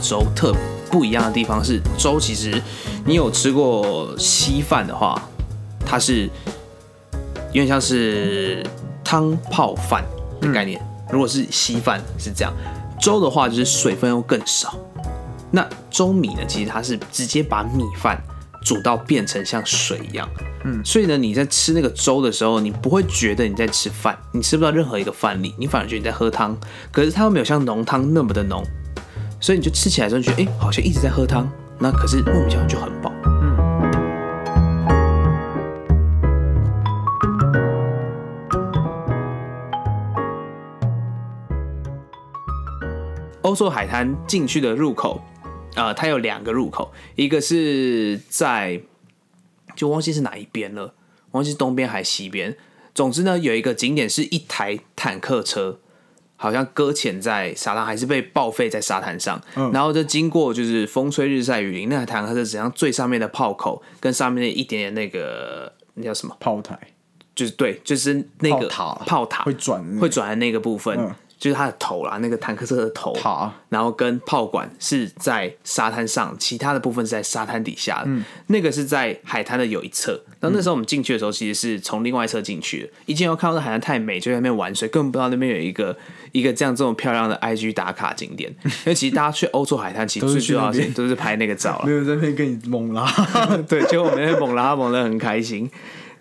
粥特不一样的地方是，粥其实你有吃过稀饭的话，它是有点像是汤泡饭的概念。如果是稀饭是这样，粥的话就是水分又更少。那粥米呢，其实它是直接把米饭煮到变成像水一样。嗯，所以呢，你在吃那个粥的时候，你不会觉得你在吃饭，你吃不到任何一个饭粒，你反而觉得你在喝汤。可是它又没有像浓汤那么的浓，所以你就吃起来之后觉得，哎、好像一直在喝汤。那可是莫名其妙就很饱。欧洲海滩进去的入口，呃，它有两个入口，一个是在就忘记是哪一边了，忘记是东边还是西边。总之呢，有一个景点是一台坦克车，好像搁浅在沙滩，还是被报废在沙滩上。然后就经过就是风吹日晒雨淋，那台坦克车只像最上面的炮口跟上面的一点点那个那叫什么？炮台就是对，就是那个炮塔炮塔会转会转的那个部分，嗯就是它的头啦，那个坦克车的头塔然后跟炮管是在沙滩上，其他的部分是在沙滩底下的。嗯那个是在海滩的有一侧。然后那时候我们进去的时候，其实是从另外一侧进去的。一进去看到那海滩太美，就在那边玩水，根本不知道那边有一个一个这样这么漂亮的 IG 打卡景点。因为其实大家去欧洲海滩，其实都是最主要都是拍那个照了没。有在那边跟你猛拉。对，结果我们那边猛拉猛的很开心。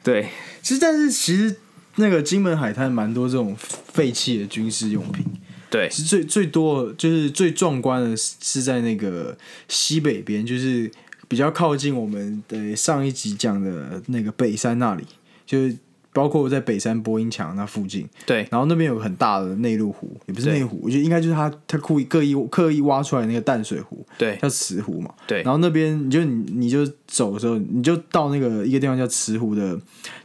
对，其实，但是其实那个金门海滩蛮多这种废弃的军事用品。对，其实最最多就是最壮观的是是在那个西北边，就是比较靠近我们的上一集讲的那个北山那里，就是包括在北山播音墙那附近，对，然后那边有很大的内陆湖，也不是对内湖，我觉得应该就是他他故意刻意刻意挖出来那个淡水湖，对，叫慈湖嘛。对然后那边你就你你就走的时候，你就到那个一个地方叫慈湖的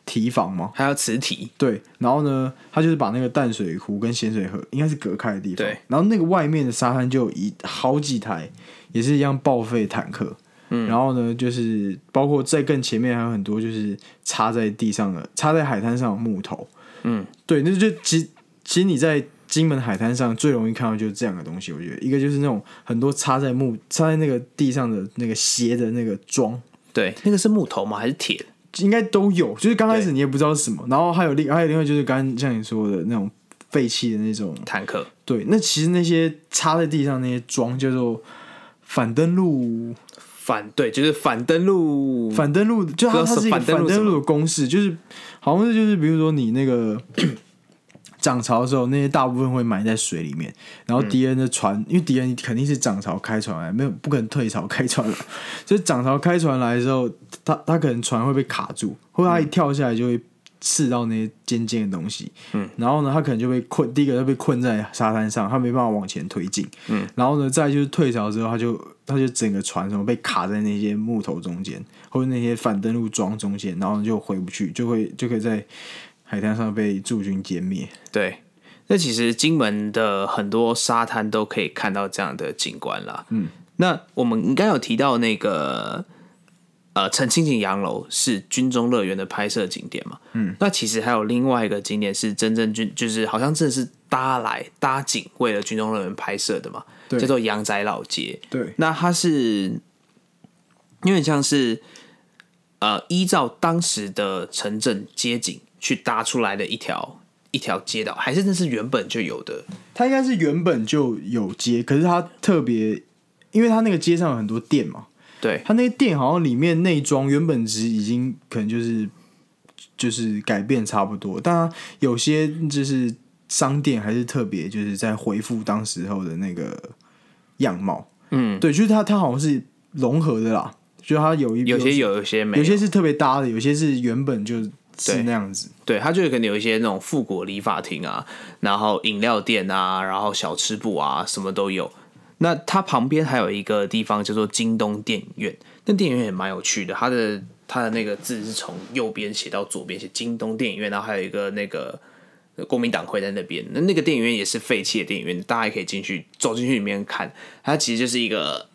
堤防嘛。还有磁体。对，然后呢，他就是把那个淡水湖跟咸水河应该是隔开的地方。对，然后那个外面的沙滩就有一好几台也是一样报废坦克。嗯，然后呢，就是包括在更前面还有很多就是插在地上的、插在海滩上的木头。嗯，对，那就其实其实你在金门海滩上最容易看到就是这样的东西。我觉得一个就是那种很多插在木插在那个地上的那个斜的那个桩，对，那个是木头吗？还是铁的？应该都有，就是刚开始你也不知道是什么，然后还有另还有另外就是刚刚像你说的那种废弃的那种，坦克。对，那其实那些插在地上那些桩叫做反登陆，反对，就是反登陆，反登陆就它哥它是一个反登陆的公式，就是好像是就是比如说你那个涨潮的时候，那些大部分会埋在水里面，然后敌人的船，因为敌人肯定是涨潮开船来，没有不可能退潮开船来，所以涨潮开船来的时候，他他可能船会被卡住，或者他一跳下来就会刺到那些尖尖的东西，嗯，然后呢，他可能就被困，第一个他被困在沙滩上，他没办法往前推进，嗯，然后呢，再就是退潮之后，他就他就整个船什么被卡在那些木头中间，或者那些反登陆桩中间，然后就回不去，就会就可以在海滩上被驻军歼灭。对。那其实金门的很多沙滩都可以看到这样的景观啦。嗯，那我们应该有提到那个呃陈清景洋楼是军中乐园的拍摄景点嘛？嗯，那其实还有另外一个景点是真正军，就是好像真的是搭来搭景为了军中乐园拍摄的嘛，对叫做阳仔老街。对，那它是有点像是呃，依照当时的城镇街景去搭出来的一条一条街道，还是那是原本就有的？它应该是原本就有街，可是它特别，因为它那个街上有很多店嘛，对它那些店好像里面内装原本值已经可能就是就是改变差不多，但它有些就是商店还是特别就是在回复当时候的那个样貌。嗯，对，就是它它好像是融合的啦，就它有一有些有，有些没有些是特别搭的，有些是原本就是对那样子。对，它就可能有一些那种复古理发厅啊，然后饮料店啊，然后小吃部啊，什么都有。那它旁边还有一个地方叫做京东电影院，那电影院也蛮有趣的，它的它的那个字是从右边写到左边，写京东电影院，然后还有一个那个国民党会在那边，那那个电影院也是废弃的电影院，大家也可以进去走进去里面看，它其实就是一个，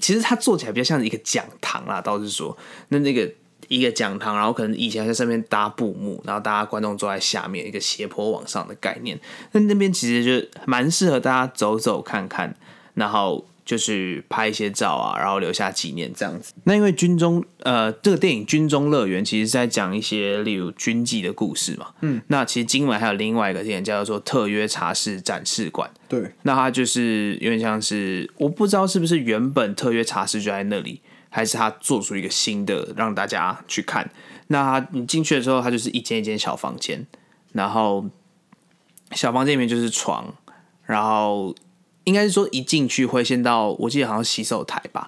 其实它做起来比较像一个讲堂啦，倒是说那那个。一个讲堂，然后可能以前在上面搭布幕，然后大家观众坐在下面，一个斜坡往上的概念。那那边其实就蛮适合大家走走看看，然后就是拍一些照啊，然后留下纪念这样子。那因为军中呃，这个电影《军中乐园》其实是在讲一些例如军纪的故事嘛。嗯，那其实今晚还有另外一个电影叫做《特约茶室展示馆》。对，那它就是有点像是我不知道是不是原本特约茶室就在那里，还是他做出一个新的让大家去看。那你进去的时候，它就是一间一间小房间，然后小房间里面就是床，然后应该是说一进去会先到，我记得好像洗手台吧，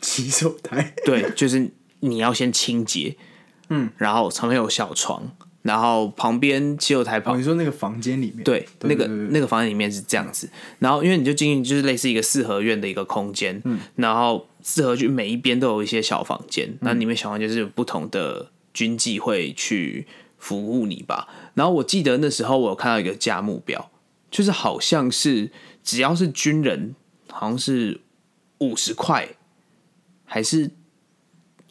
洗手台，对，就是你要先清洁，嗯，然后旁边有小床，然后旁边洗手台哦，旁你说那个房间里面，对，那个对对那个房间里面是这样子，然后因为你就进去就是类似一个四合院的一个空间，嗯，然后四合院每一边都有一些小房间，那里面小房间就是有不同的军纪会去服务你吧。然后我记得那时候我有看到一个价目表，就是好像是只要是军人，好像是五十块，还是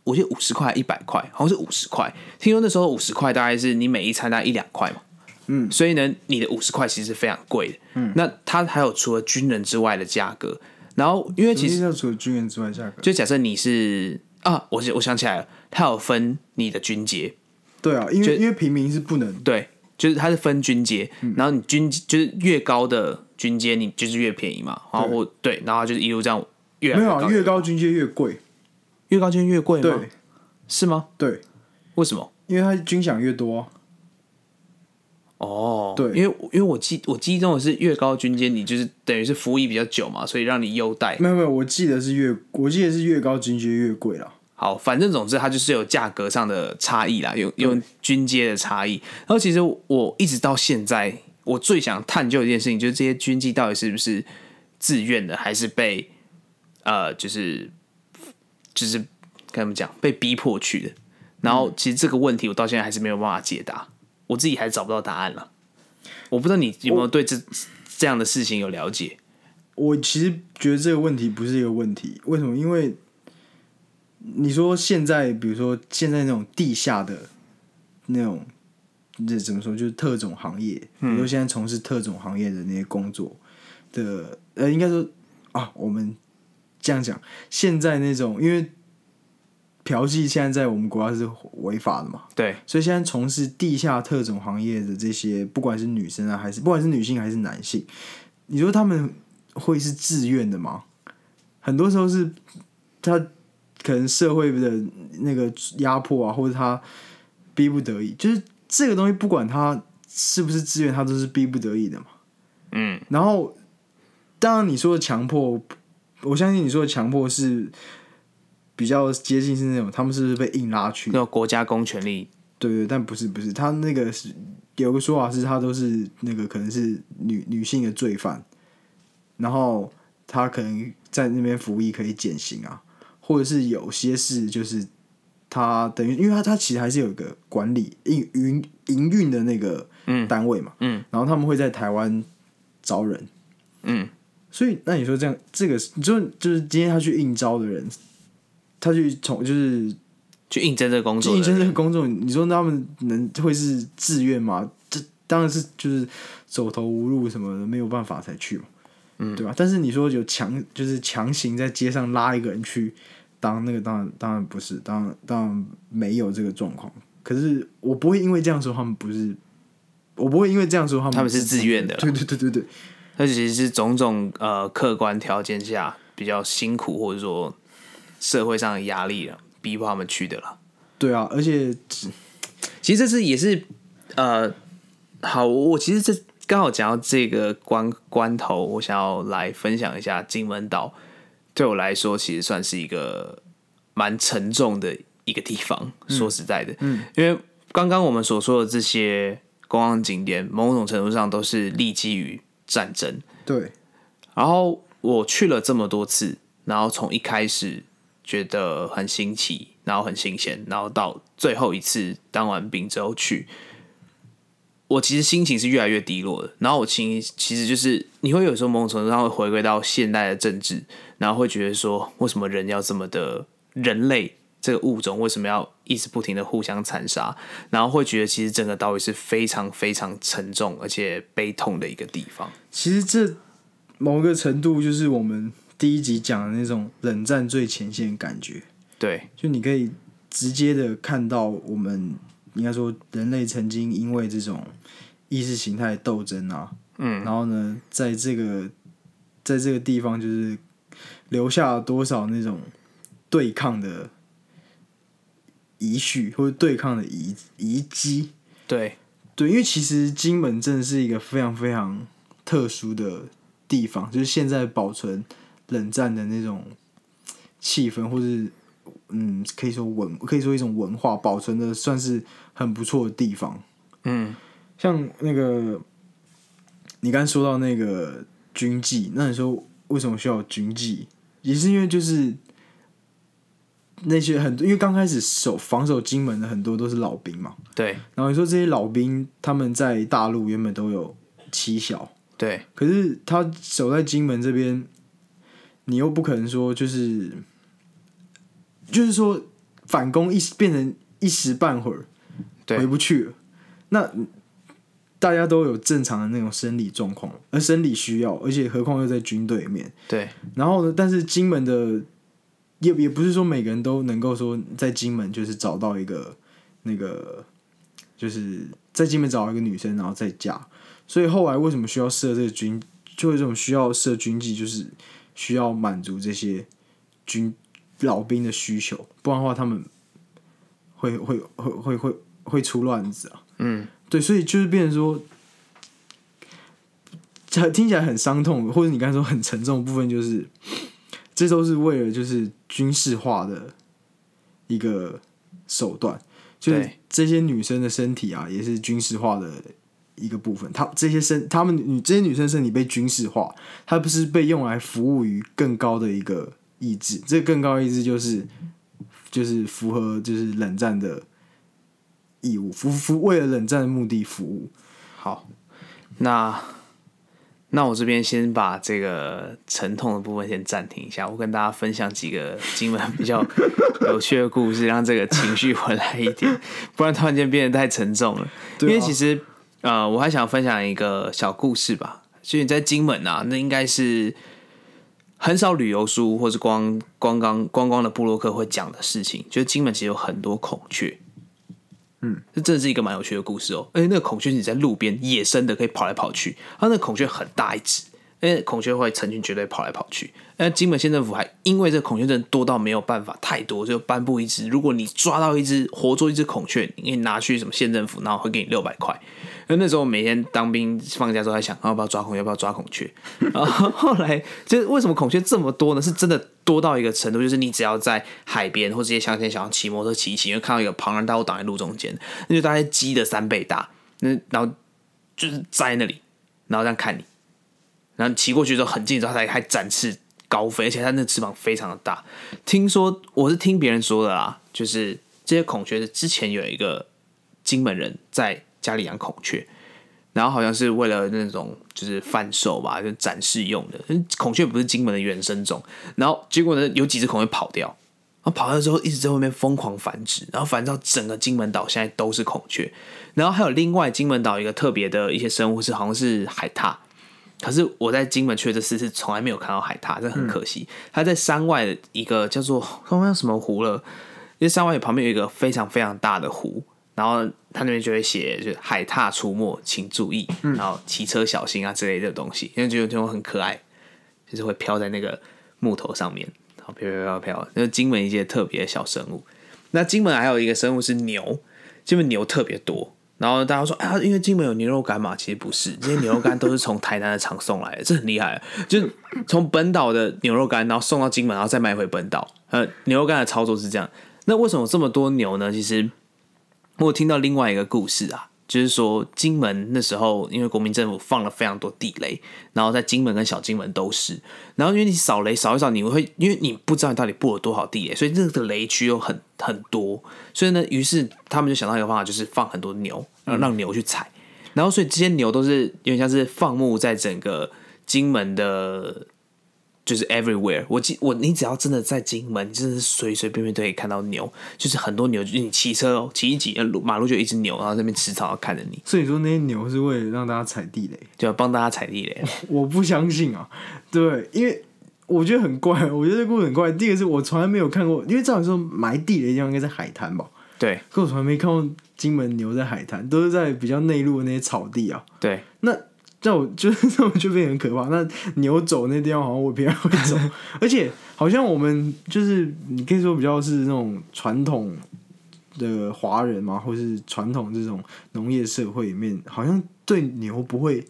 我记得五十块一百块，好像是五十块。听说那时候五十块大概是你每一餐大概一两块嘛。嗯所以呢，你的五十块其实是非常贵的。嗯，那它还有除了军人之外的价格，然后因为其实除了军人之外，价格就假设你是啊，我我想起来了，它有分你的军阶，对啊，因为因为平民是不能对，就是它是分军阶，然后你军就是越高的军阶，你就是越便宜嘛，然后我对，然后就是一路这样越没有啊，越高军阶越贵，越高军阶越贵吗？对是吗？对，为什么？因为它军饷越多啊，哦，对因为因为我记我记忆中的是越高军阶，你就是等于是服役比较久嘛，所以让你优待。没有没有，我记得是越我记得是越高军阶越贵啦。好，反正总之它就是有价格上的差异啦，有有军阶的差异。然后其实我一直到现在，我最想探究一件事情，就是这些军纪到底是不是自愿的，还是被呃，就是就是跟他们讲被逼迫去的。然后其实这个问题我到现在还是没有办法解答，我自己还找不到答案了。我不知道你有没有对这这样的事情有了解？我其实觉得这个问题不是一个问题，为什么？因为你说现在，比如说现在那种地下的那种，这怎么说？就是特种行业，比如说现在从事特种行业的那些工作的，呃，应该说啊，我们这样讲，现在那种因为嫖妓现在在我们国家是违法的嘛，对，所以现在从事地下特种行业的这些，不管是女生啊，还是不管是女性还是男性，你说他们会是自愿的吗？很多时候是他可能社会的那个压迫啊，或者他逼不得已，就是这个东西，不管他是不是自愿，他都是逼不得已的嘛。嗯，然后，当然你说的强迫，我相信你说的强迫是比较接近是那种他们是不是被硬拉去那种国家公权力。对对，但不是不是，他那个是有个说法是，他都是那个可能是女女性的罪犯，然后他可能在那边服役可以减刑啊，或者是有些事就是他等于，因为他他其实还是有一个管理营营营运的那个单位嘛，嗯，然后他们会在台湾招人，嗯，所以那你说这样，这个就就是今天他去应招的人，他去从就是去应征这个工作，应征这个工作，你说他们能会是自愿吗？这当然是就是走投无路什么的，没有办法才去嘛，嗯，对吧？但是你说有强就是强行在街上拉一个人去当那个，当然当然不是，当然当然没有这个状况。可是我不会因为这样说他们不是，我不会因为这样说他们他们是自愿的啦对对对对对，那其实是种种呃客观条件下比较辛苦，或者说社会上的压力了，逼迫他们去的啦。对啊，而且其实这次也是呃，好，我其实这刚好讲到这个关关头，我想要来分享一下金门岛，对我来说其实算是一个蛮沉重的一个地方。说实在的，嗯，因为刚刚我们所说的这些观光景点，某种程度上都是立基于战争。对然后我去了这么多次，然后从一开始觉得很新奇，然后很新鲜，然后到最后一次当完兵之后去，我其实心情是越来越低落的。然后我其其实就是你会有时候某种程度上会回归到现代的政治，然后会觉得说，为什么人要这么的人类这个物种为什么要一直不停的互相残杀？然后会觉得其实整个岛屿是非常非常沉重而且悲痛的一个地方。其实这某个程度就是我们第一集讲的那种冷战最前线的感觉，对，就你可以直接的看到我们应该说人类曾经因为这种意识形态斗争啊，嗯，然后呢，在这个在这个地方就是留下了多少那种对抗的遗绪或者对抗的遗遗迹。对，对，因为其实金门镇是一个非常非常特殊的地方，就是现在保存冷战的那种气氛，或是嗯，可以说文，可以说一种文化保存的算是很不错的地方。嗯，像那个你刚才说到那个军纪，那你说为什么需要军纪？也是因为就是那些很多，因为刚开始守防守金门的很多都是老兵嘛，对，然后你说这些老兵他们在大陆原本都有妻小，对，可是他守在金门这边，你又不可能说就是就是说反攻一时变成一时半会儿对回不去了，那大家都有正常的那种生理状况，而生理需要，而且何况又在军队里面，对，然后呢，但是金门的也也不是说每个人都能够说在金门就是找到一个那个，就是在金门找到一个女生然后再嫁，所以后来为什么需要设这个军，就是这种需要设军纪，就是需要满足这些军老兵的需求，不然的话他们会会会会会会出乱子啊。嗯，对，所以就是变成说，这听起来很伤痛，或者你刚才说很沉重的部分，就是这都是为了就是军事化的一个手段，就是这些女生的身体啊，也是军事化的一个部分。她这些身，她们女这些女生身体被军事化，她不是被用来服务于更高的一个意志，这个更高意志就是就是符合就是冷战的义务，服服为了冷战的目的服务。好，那那我这边先把这个沉痛的部分先暂停一下，我跟大家分享几个金门比较 有趣的故事，让这个情绪回来一点，不然突然间变得太沉重了。因为其实呃，我还想分享一个小故事吧，就你在金门啊，那应该是很少旅游书或是光光光光光的布洛克会讲的事情，就是金门其实有很多孔雀。嗯，这真的是一个蛮有趣的故事哦。而且那个孔雀是你在路边野生的，可以跑来跑去。它那个孔雀很大一只，因为孔雀会成群结队跑来跑去。那金门县政府还因为这孔雀真多到没有办法太多，就颁布一只，如果你抓到一只活捉一只孔雀，你可以拿去什么县政府，然后会给你六百块。那那时候每天当兵放假之后，在想要不要抓孔雀，要不要抓孔雀。然后后来就是为什么孔雀这么多呢？是真的多到一个程度，就是你只要在海边或这些乡间小巷骑摩托骑一骑，会看到一个庞然大物挡在路中间，那就大概鸡的三倍大。那然后就是在那里，然后这样看你，然后骑过去之后很近之后，它还展翅高飞，而且它那翅膀非常的大。听说我是听别人说的啦，就是这些孔雀是之前有一个金门人在家里养孔雀，然后好像是为了那种就是贩售吧，就展示用的。孔雀不是金门的原生种，然后结果呢，有几只孔雀跑掉，然后跑掉之后一直在外面疯狂繁殖，然后繁殖到整个金门岛现在都是孔雀。然后还有另外金门岛一个特别的一些生物是好像是海獭，可是我在金门去的这次是从来没有看到海獭，这很可惜。它在山外的一个叫做忘了什么湖了，因为山外旁边有一个非常非常大的湖，然后它那边就会写就是海獭出没，请注意，然后骑车小心啊之类的东西，因为觉得这种很可爱，就是会飘在那个木头上面，然后飘飘飘飘，那是金门一些特别的小生物。那金门还有一个生物是牛，金门牛特别多。然后大家说，啊，因为金门有牛肉干嘛？其实不是，这些牛肉干都是从台南的厂送来的，这很厉害。就是从本岛的牛肉干，然后送到金门，然后再卖回本岛。呃，牛肉干的操作是这样。那为什么这么多牛呢？其实我有听到另外一个故事啊，就是说金门那时候因为国民政府放了非常多地雷，然后在金门跟小金门都是。然后因为你扫雷扫一扫，你会因为你不知道你到底布了多少地雷，所以这个雷区有很很多。所以呢，于是他们就想到一个方法，就是放很多牛，然后让牛去踩。然后所以这些牛都是有点像是放牧在整个金门的。就是 everywhere，我记我你只要真的在金门，你真的是随随便便都可以看到牛，就是很多牛，就是你骑车哦，骑一骑，呃路马路就一只牛，然后在那边吃草，看着你，所以说那些牛是为了让大家踩地雷，就要帮大家踩地雷。我不相信啊。对，因为我觉得很怪，我觉得这故事很怪。第一个是我从来没有看过，因为照理说埋地雷的地方应该在海滩吧，对可我从来没看过金门牛在海滩，都是在比较内陆的那些草地啊。对，那 这我就是这我就变得很可怕。那牛走那地方好像我比较会走，而且好像我们就是你可以说比较是那种传统的华人嘛，或是传统这种农业社会里面，好像对牛不会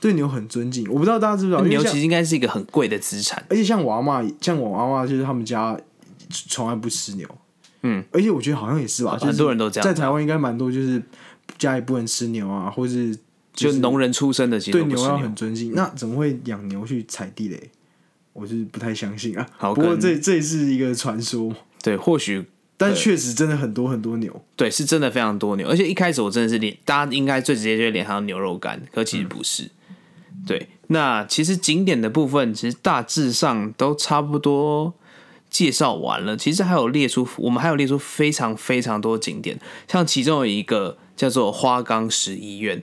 对牛很尊敬。我不知道大家知不知道，牛其实应该是一个很贵的资产。而且像我阿妈，像我阿妈就是他们家从来不吃牛，嗯，而且我觉得好像也是吧，很多人都这样在台湾应该蛮多，就是家里不能吃牛啊，或是就是农人出身的，其实对牛要很尊敬，那怎么会养牛去踩地雷？我是不太相信啊。好不过这这也是一个传说，对，或许 但确实真的很多很多牛。对是真的非常多牛，而且一开始我真的是联，大家应该最直接就会联想到牛肉干，可其实不是。对，那其实景点的部分其实大致上都差不多介绍完了。其实还有列出，我们还有列出非常非常多景点，像其中有一个叫做花岗石医院。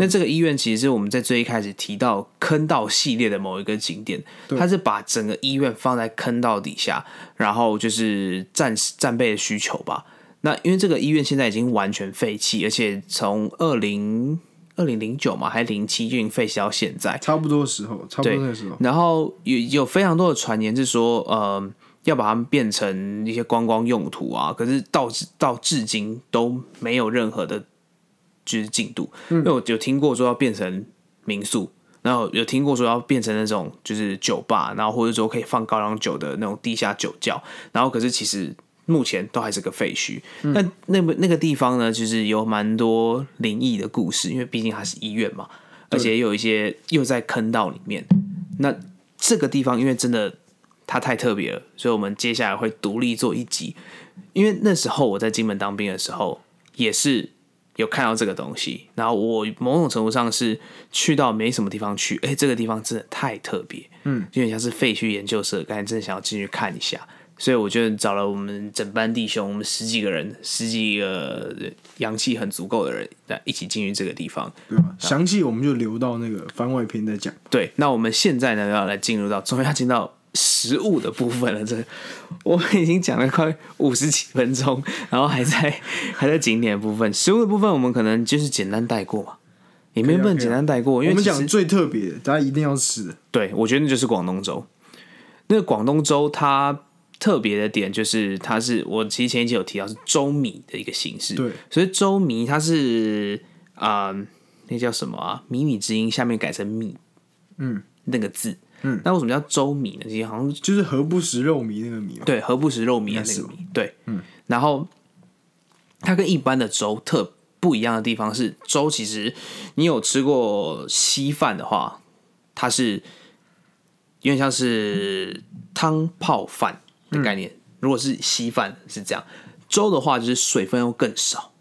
那这个医院其实是我们在最一开始提到坑道系列的某一个景点，它是把整个医院放在坑道底下，然后就是战战备的需求吧。那因为这个医院现在已经完全废弃，而且从二零二零零九嘛，还零七就已经废弃到现在。差不多的时候，差不多那时候，然后有有非常多的传言是说，呃，要把它们变成一些观光用途啊，可是到到至今都没有任何的，就是进度。因为我有听过说要变成民宿，然后有听过说要变成那种就是酒吧，然后或者说可以放高粱酒的那种地下酒窖，然后可是其实目前都还是个废墟。那那个那个地方呢，就是有蛮多灵异的故事，因为毕竟它是医院嘛，而且有一些又在坑道里面。那这个地方因为真的它太特别了，所以我们接下来会独立做一集。因为那时候我在金门当兵的时候，也是有看到这个东西，然后我某种程度上是去到没什么地方去，哎，这个地方真的太特别，嗯，有点像是废墟研究社，刚才真的想要进去看一下。所以我就找了我们整班弟兄，我们十几个人，十几个阳气很足够的人，来一起进去这个地方。对吧？详细我们就留到那个番外篇再讲。对，那我们现在呢要来进入到，终于要进到食物的部分了。这我们已经讲了快五十几分钟，然后还在 还在景点的部分，食物的部分我们可能就是简单带过嘛，也没有不能简单带过，因为其实我们讲最特别的，大家一定要吃的。对，我觉得那就是广东粥。那个广东粥它特别的点就是，它是我其实前一集有提到是粥米的一个形式。对，所以粥米它是啊、呃那叫什么啊？米米之音下面改成米，嗯，那个字。嗯，那为什么叫粥米呢？其实好像就是何不食肉糜那个米嘛。对，何不食肉糜的那个米，对，嗯，然后它跟一般的粥特不一样的地方是，粥其实你有吃过稀饭的话，它是有点像是汤泡饭的概念。如果是稀饭是这样，粥的话就是水分又更少。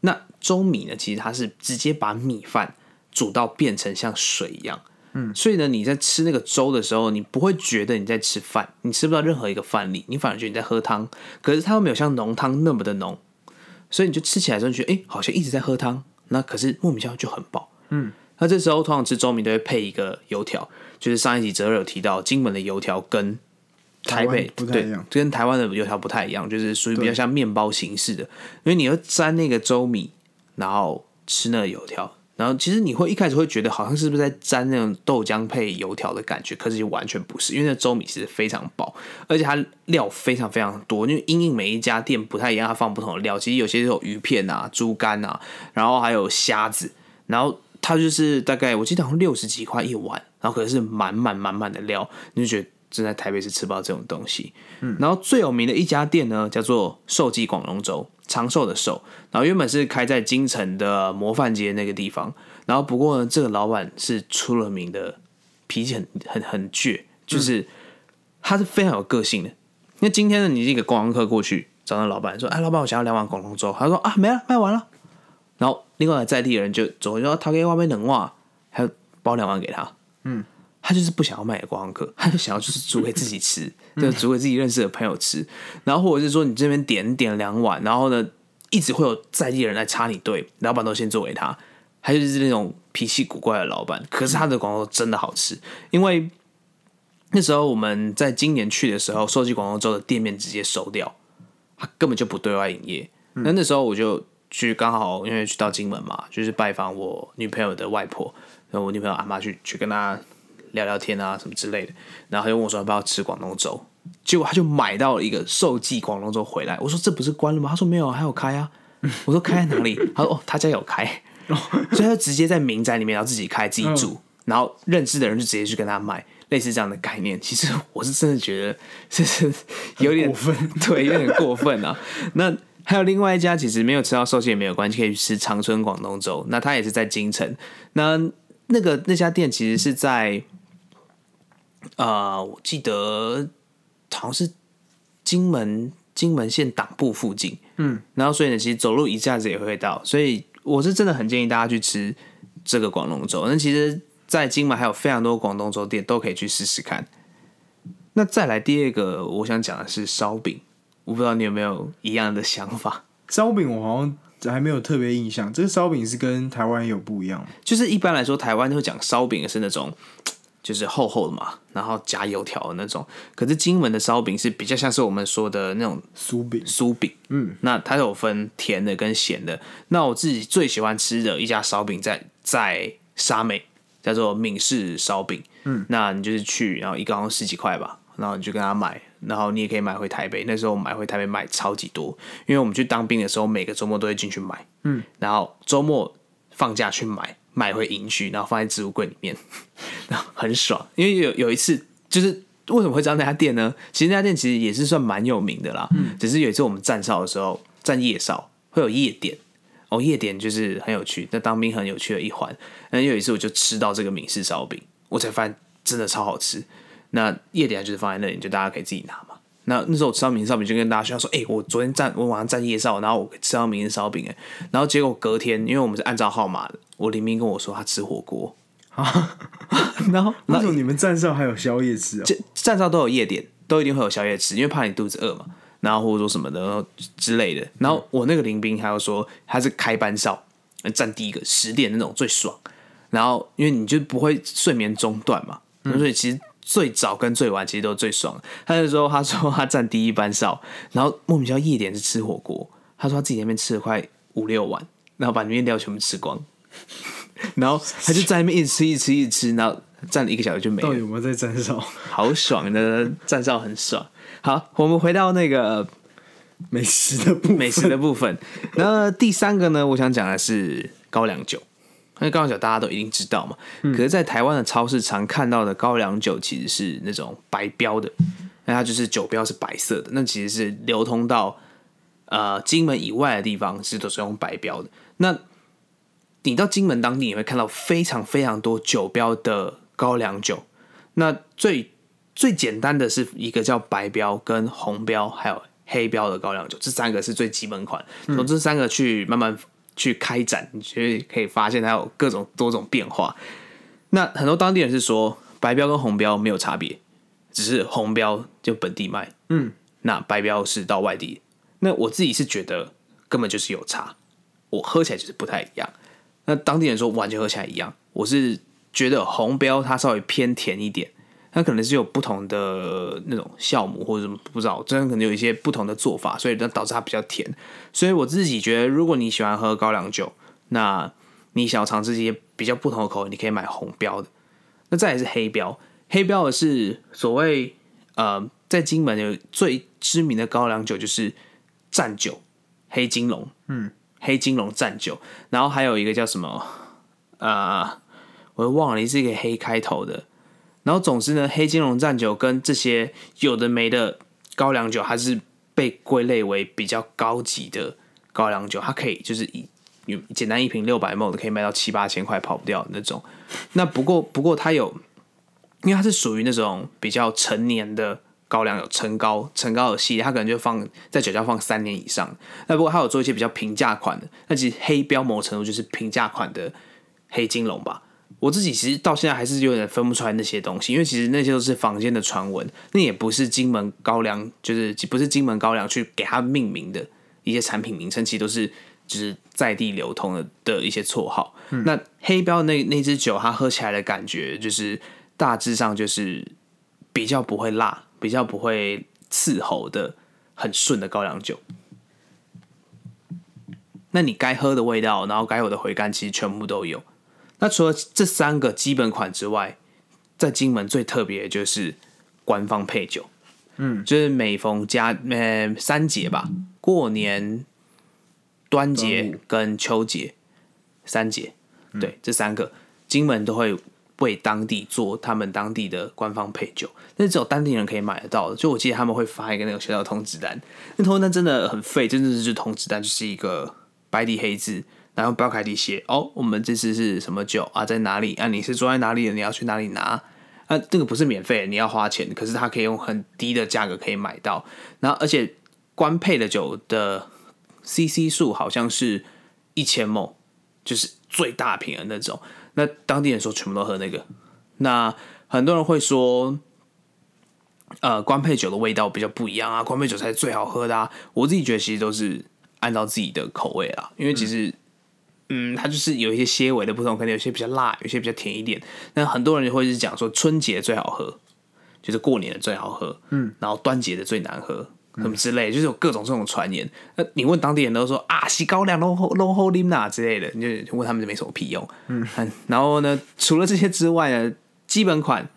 那粥米呢，其实它是直接把米饭煮到变成像水一样。嗯，所以呢，你在吃那个粥的时候，你不会觉得你在吃饭，你吃不到任何一个饭粒，你反而觉得你在喝汤。可是它又没有像浓汤那么的浓，所以你就吃起来的时候，你觉得哎、诶好像一直在喝汤。那可是莫名其妙就很饱。嗯，那这时候通常吃粥米都会配一个油条，就是上一集哲尔有提到，金门的油条跟台北不太对一样跟台湾的油条不太一样，就是属于比较像面包形式的，因为你要沾那个粥米，然后吃那个油条。然后其实你会一开始会觉得好像是不是在沾那种豆浆配油条的感觉，可是就完全不是，因为那粥米其实非常薄，而且它料非常非常多。因为因应每一家店不太一样，它放不同的料，其实有些是有鱼片啊、猪肝啊，然后还有虾子，然后它就是大概我记得好像六十几块一碗，然后可是满满满满的料，你就觉得真在台北市吃不到这种东西。嗯，然后最有名的一家店呢，叫做寿记广隆粥，长寿的寿。然后原本是开在京城的模范街那个地方，然后不过呢，这个老板是出了名的脾气很很很倔，就是他是非常有个性的。那今天呢，你是一个观光客过去找那老板说：“哎，老板，我想要两碗广隆粥。”他说：“啊，没了，卖完了。”然后另外在地的人就走说：“他给外面冷袜，还有包两碗给他。”嗯，他就是不想要卖给观光客，他就想要就是煮给自己吃，就煮给自己认识的朋友吃。然后或者是说你这边点点两碗，然后呢一直会有在地人来插你队，老板都先做给他。他就是那种脾气古怪的老板，可是他的广东粥真的好吃，因为那时候我们在今年去的时候，收集广东粥的店面直接收掉，他根本就不对外营业。那那时候我就去刚好因为去到金门嘛，就是拜访我女朋友的外婆，然后我女朋友阿妈去去跟她聊聊天啊什么之类的，然后他就问我说要不要吃广东粥，结果他就买到了一个寿记广东粥回来。我说这不是关了吗？他说没有，还有开啊。我说开在哪里？他说哦，他家有开，所以他就直接在民宅里面，然后自己开自己煮，然后认识的人就直接去跟他买，类似这样的概念。其实我是真的觉得这是有点过分，对，有点过分啊。那还有另外一家，其实没有吃到寿记也没有关系，可以去吃长春广东粥。那他也是在京城。那那个那家店其实是在，呃，我记得好像是金门金门县党部附近。嗯，然后所以呢，其实走路一下子也会到，所以我是真的很建议大家去吃这个广东粥。那其实，在金门还有非常多广东粥店都可以去试试看。那再来第二个，我想讲的是烧饼，我不知道你有没有一样的想法。烧饼我好像还没有特别印象，这个烧饼是跟台湾有不一样？就是一般来说，台湾会讲烧饼是那种就是厚厚的嘛，然后夹油条的那种。可是金门的烧饼是比较像是我们说的那种酥饼，酥饼，嗯，那它有分甜的跟咸的。那我自己最喜欢吃的一家烧饼在在沙美，叫做闽式烧饼。嗯，那你就是去，然后一个好像十几块吧，然后你就跟他买，然后你也可以买回台北。那时候买回台北买超级多，因为我们去当兵的时候，每个周末都会进去买。嗯，然后周末放假去买，买回营区，然后放在置物柜里面，然后很爽。因为有有一次就是。为什么会知道那家店呢？其实那家店其实也是算蛮有名的啦。嗯，只是有一次我们站哨的时候，站夜哨会有夜点哦，夜点就是很有趣，那当兵很有趣的一环。那有一次我就吃到这个闽式烧饼，我才发现真的超好吃。那夜点就是放在那里，就大家可以自己拿嘛。那那时候我吃到闽式烧饼，就跟大家炫耀说：“哎、我昨天站我晚上站夜哨，然后我吃到闽式烧饼哎。”然后结果隔天，因为我们是按照号码的，我林斌跟我说他吃火锅啊 然后 为什么你们站哨还有宵夜吃啊？这站哨都有夜点，都一定会有宵夜吃，因为怕你肚子饿嘛，然后或者说什么的之类的。然后我那个林兵还要说他是开班哨，站第一个十点那种最爽。然后因为你就不会睡眠中断嘛，所以其实最早跟最晚其实都最爽。他就说他说他站第一班哨，然后莫名其妙夜点是吃火锅，他说他自己那边吃了快五六碗，然后把里面料全部吃光。然后他就在那边一直吃，一直吃，一直吃，然后站了一个小时就没了到底，有没有在站哨？好爽的站哨很爽。好，我们回到那个美食的部分，美食的部分。那第三个呢，我想讲的是高粱酒。因为高粱酒大家都一定知道嘛，可是，在台湾的超市常看到的高粱酒其实是那种白标的，那它就是酒标是白色的，那其实是流通到呃金门以外的地方，其实都是用白标的。那你到金门当地，你会看到非常非常多酒标的高粱酒。那最最简单的是一个叫白标、跟红标还有黑标的高粱酒，这三个是最基本款。从这三个去慢慢去开展，你就可以发现它有各种多种变化。那很多当地人是说，白标跟红标没有差别，只是红标就本地卖，嗯，那白标是到外地。那我自己是觉得根本就是有差，我喝起来就是不太一样。那当地人说完全喝起来一样，我是觉得红标它稍微偏甜一点，它可能是有不同的那种酵母或者什么不知道，真的可能有一些不同的做法，所以它导致它比较甜。所以我自己觉得，如果你喜欢喝高粱酒，那你想要尝试一些比较不同的口味，你可以买红标的。那再也是黑标，黑标的是所谓呃，在金门有最知名的高粱酒就是战酒黑金龙，嗯，黑金龙战酒，然后还有一个叫什么呃，我又忘了，是一个黑开头的。然后总之呢，黑金龙战酒跟这些有的没的高粱酒，它是被归类为比较高级的高粱酒，它可以就是以有简单一瓶六百 ml 的可以卖到七八千块，跑不掉那种。那不过不过它有，因为它是属于那种比较成年的高粱，有陈高陈高的系列，它可能就放在酒窖放三年以上。那不过它有做一些比较平价款的，那其实黑标某程度就是平价款的黑金龙吧。我自己其实到现在还是有点分不出来那些东西，因为其实那些都是坊间的传闻，那也不是金门高粱，就是不是金门高粱去给它命名的一些产品名称，其实都是就是在地流通的的一些绰号。那黑标那那支酒，它喝起来的感觉就是大致上就是比较不会辣，比较不会刺喉的很顺的高粱酒。那你该喝的味道，然后该有的回甘，其实全部都有。那除了这三个基本款之外，在金门最特别的就是官方配酒，嗯，就是每逢佳呃三节吧，过年、端节跟秋节三节，对，这三个金门都会为当地做他们当地的官方配酒，那只有当地人可以买得到的。就我记得他们会发一个那个学校通知单，那通知单真的很废，真的是通知单，就是一个白底黑字。然后标楷体写哦，我们这次是什么酒啊，在哪里啊？你是坐在哪里的？你要去哪里拿？啊，这个不是免费，你要花钱。可是它可以用很低的价格可以买到。然后而且官配的酒的 CC 数好像是一千亩，就是最大瓶的那种。那当地人说全部都喝那个。那很多人会说，呃，官配酒的味道比较不一样啊，官配酒才是最好喝的啊。我自己觉得其实都是按照自己的口味啦，因为其实。嗯，它就是有一些些微的不同，可能有些比较辣，有些比较甜一点。那很多人会是讲说春节最好喝，就是过年的最好喝，嗯，然后端节的最难喝，什么之类，就是有各种这种传言。那你问当地人都说啊，洗高粱 low low low lim 呐之类的，你就问他们就没什么屁用。嗯，然后呢，除了这些之外呢，基本款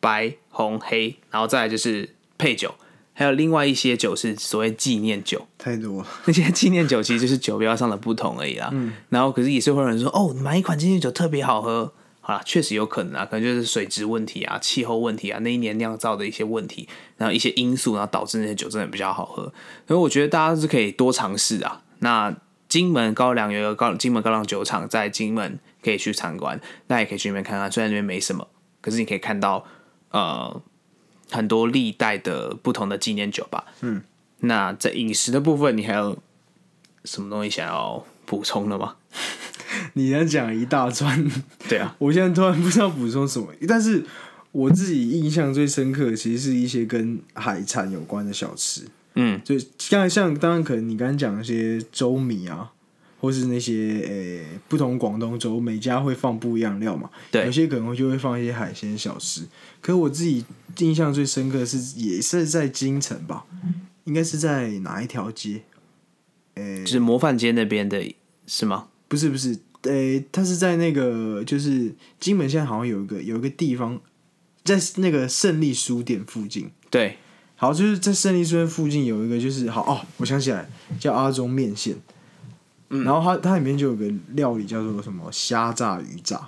白红黑，然后再来就是配酒。还有另外一些酒是所谓纪念酒，太多。那些纪念酒其实就是酒标上的不同而已啦。嗯。然后可是也是会有人说，哦，买一款纪念酒特别好喝。好啦，确实有可能啊，可能就是水质问题啊、气候问题啊、那一年酿造的一些问题，然后一些因素，然后导致那些酒真的比较好喝。所以我觉得大家是可以多尝试啊。那金门高粱有一个高金门高粱酒厂在金门可以去参观，那也可以去那边看看。虽然那边没什么，可是你可以看到呃。很多历代的不同的纪念酒吧。嗯，那在饮食的部分，你还有什么东西想要补充的吗？你要讲一大串，对啊，我现在突然不知道补充什么。但是我自己印象最深刻的，其实是一些跟海产有关的小吃。嗯，就像像当然可能你刚刚讲一些粥米啊。或是那些诶，不同广东粥，每家会放不一样料嘛？对，有些可能就会放一些海鲜小吃。可我自己印象最深刻是，也是在京城吧？应该是在哪一条街？诶，是模范街那边的是吗？不是不是，诶，它是在那个就是金门现在好像有一个有一个地方，在那个胜利书店附近。对，好，就是在胜利书店附近有一个，就是好哦，我想起来叫阿中面线。然后它它里面就有个料理叫做什么虾炸鱼炸，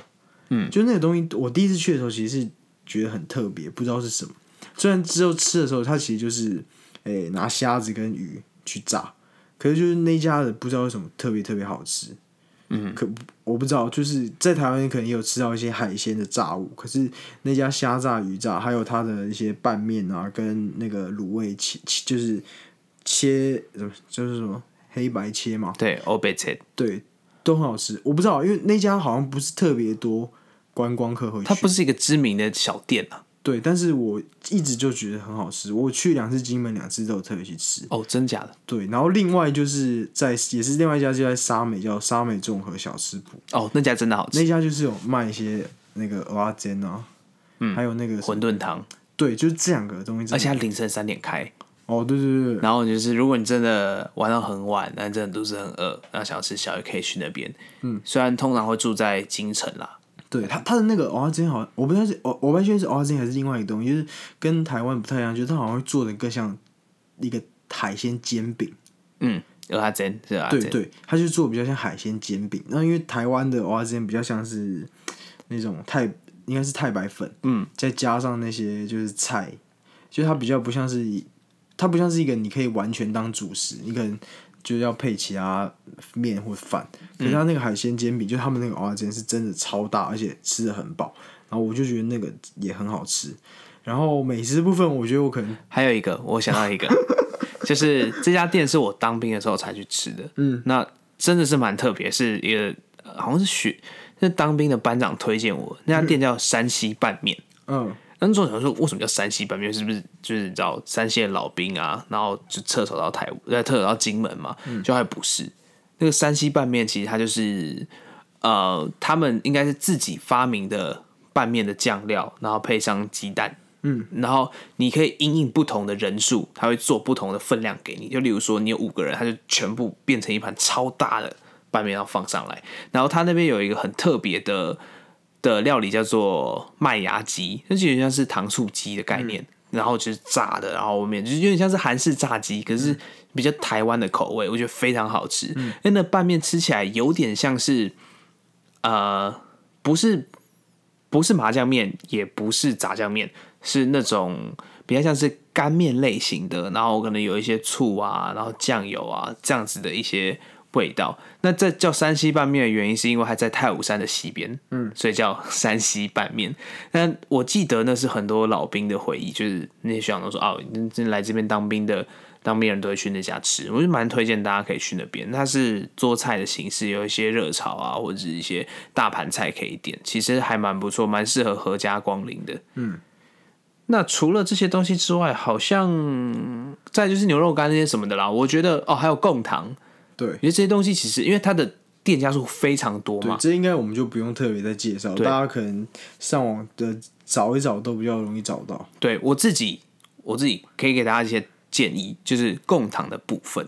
嗯，就那个东西，我第一次去的时候其实是觉得很特别，不知道是什么。虽然之后吃的时候，它其实就是诶拿虾子跟鱼去炸，可是就是那家的不知道为什么特别特别好吃，嗯，可我不知道，就是在台湾可能也有吃到一些海鲜的炸物，可是那家虾炸鱼炸，还有它的一些拌面啊，跟那个卤味切就是切什么就是什么。黑白切嘛，对，欧贝切，对，都很好吃。我不知道，因为那家好像不是特别多观光客会去，它不是一个知名的小店啊。对，但是我一直就觉得很好吃。我去两次金门，两次都有特别去吃。哦，真假的？对，然后另外就是在也是另外一家就在沙美，叫沙美综合小吃铺。哦，那家真的好吃。那家就是有卖一些那个蚵仔煎啊，嗯，还有那个馄饨汤。对，就是这两个东西。而且它凌晨三点开。哦，对对对，然后就是，如果你真的玩到很晚，但真的肚子很饿，然后想要吃宵夜，可以去那边。嗯，虽然通常会住在京城啦。对他，他的那个蚵仔煎好像，我不知道是我我不确定是蚵仔煎还是另外一个东西，就是跟台湾不太一样，就是他好像会做的更像一个海鲜煎饼。嗯，蚵仔煎是吧？对对，他就做比较像海鲜煎饼。那因为台湾的蚵仔煎比较像是那种太应该是太白粉，嗯，再加上那些就是菜，就它比较不像是。它不像是一个你可以完全当主食，你可能就要配其他面或饭。可是它那个海鲜煎饼，就他们那个蚵仔煎是真的超大，而且吃的很饱。然后我就觉得那个也很好吃。然后美食部分，我觉得我可能还有一个，我想到一个，就是这家店是我当兵的时候才去吃的。嗯，那真的是蛮特别，是一个好像是学是当兵的班长推荐我那家店叫山西拌面。嗯。那作者说，为什么叫山西拌面？是不是就是找山西的老兵啊？然后就撤守到台，呃撤守到金门嘛？就还不是那个山西拌面，其实它就是呃，他们应该是自己发明的拌面的酱料，然后配上鸡蛋，嗯，然后你可以因应不同的人数，他会做不同的分量给你。就例如说，你有五个人，他就全部变成一盘超大的拌面要放上来。然后他那边有一个很特别的的料理，叫做麦芽鸡，那就有点像是糖醋鸡的概念。然后就是炸的，然后后面就是有点像是韩式炸鸡，可是比较台湾的口味，我觉得非常好吃。因为那拌面吃起来有点像是，呃，不是不是麻酱面，也不是炸酱面，是那种比较像是干面类型的，然后可能有一些醋啊，然后酱油啊这样子的一些。味道，那这叫山西拌面的原因，是因为它在太武山的西边，嗯，所以叫山西拌面。那我记得那是很多老兵的回忆，就是那些学长都说，哦，来这边当兵的当兵人都会去那家吃，我就蛮推荐大家可以去那边。它是做菜的形式，有一些热炒啊，或者是一些大盘菜可以点，其实还蛮不错，蛮适合合家光临的。嗯，那除了这些东西之外，好像再就是牛肉干那些什么的啦。我觉得哦，还有贡糖。对，因为这些东西其实，因为它的店家数非常多嘛，这应该我们就不用特别再介绍，大家可能上网的找一找都比较容易找到。对我自己，我自己可以给大家一些建议，就是贡糖的部分，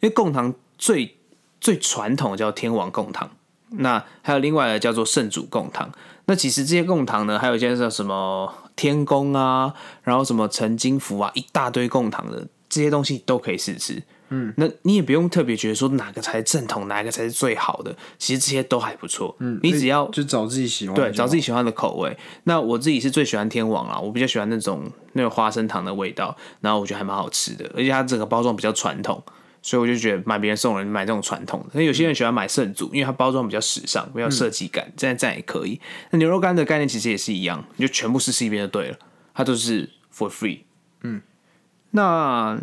因为贡糖最最传统叫天王贡糖，那还有另外的叫做圣主贡糖。那其实这些贡糖呢，还有一些叫什么天宫啊，然后什么陈金福啊，一大堆贡糖的这些东西都可以试吃。嗯，那你也不用特别觉得说哪个才是正统，哪一个才是最好的。其实这些都还不错。嗯，你只要就找自己喜欢，对，找自己喜欢的口味。那我自己是最喜欢天王啦，我比较喜欢那种那个花生糖的味道，然后我觉得还蛮好吃的，而且它整个包装比较传统，所以我就觉得买别人送人买这种传统的。那有些人喜欢买圣祖，因为它包装比较时尚，比较设计感，这样这样也可以。那牛肉干的概念其实也是一样，你就全部试试一遍就对了，它都是 for free。嗯，那。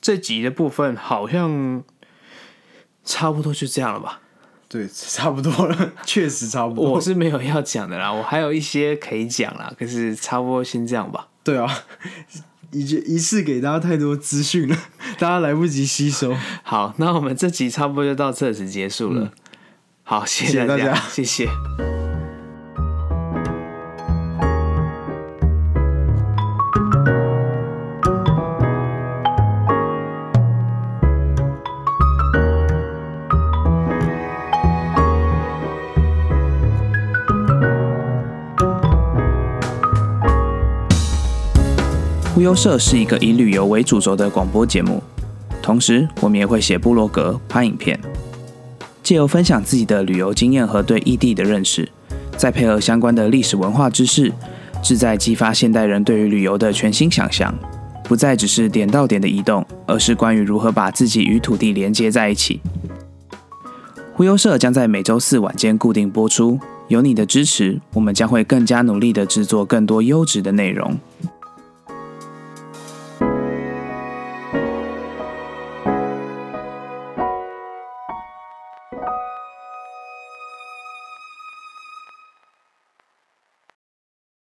这集的部分好像差不多就这样了吧？对，差不多了，确实差不多。我是没有要讲的啦，我还有一些可以讲啦，可是差不多先这样吧。对啊，一一次给大家太多资讯了，大家来不及吸收。好，那我们这集差不多就到这时结束了。好，谢谢大家，谢谢。优社是一个以旅游为主轴的广播节目，同时我们也会写部落格、拍影片，借由分享自己的旅游经验和对异地的认识，再配合相关的历史文化知识，志在激发现代人对于旅游的全新想象，不再只是点到点的移动，而是关于如何把自己与土地连接在一起。忽悠社将在每周四晚间固定播出，有你的支持，我们将会更加努力的制作更多优质的内容。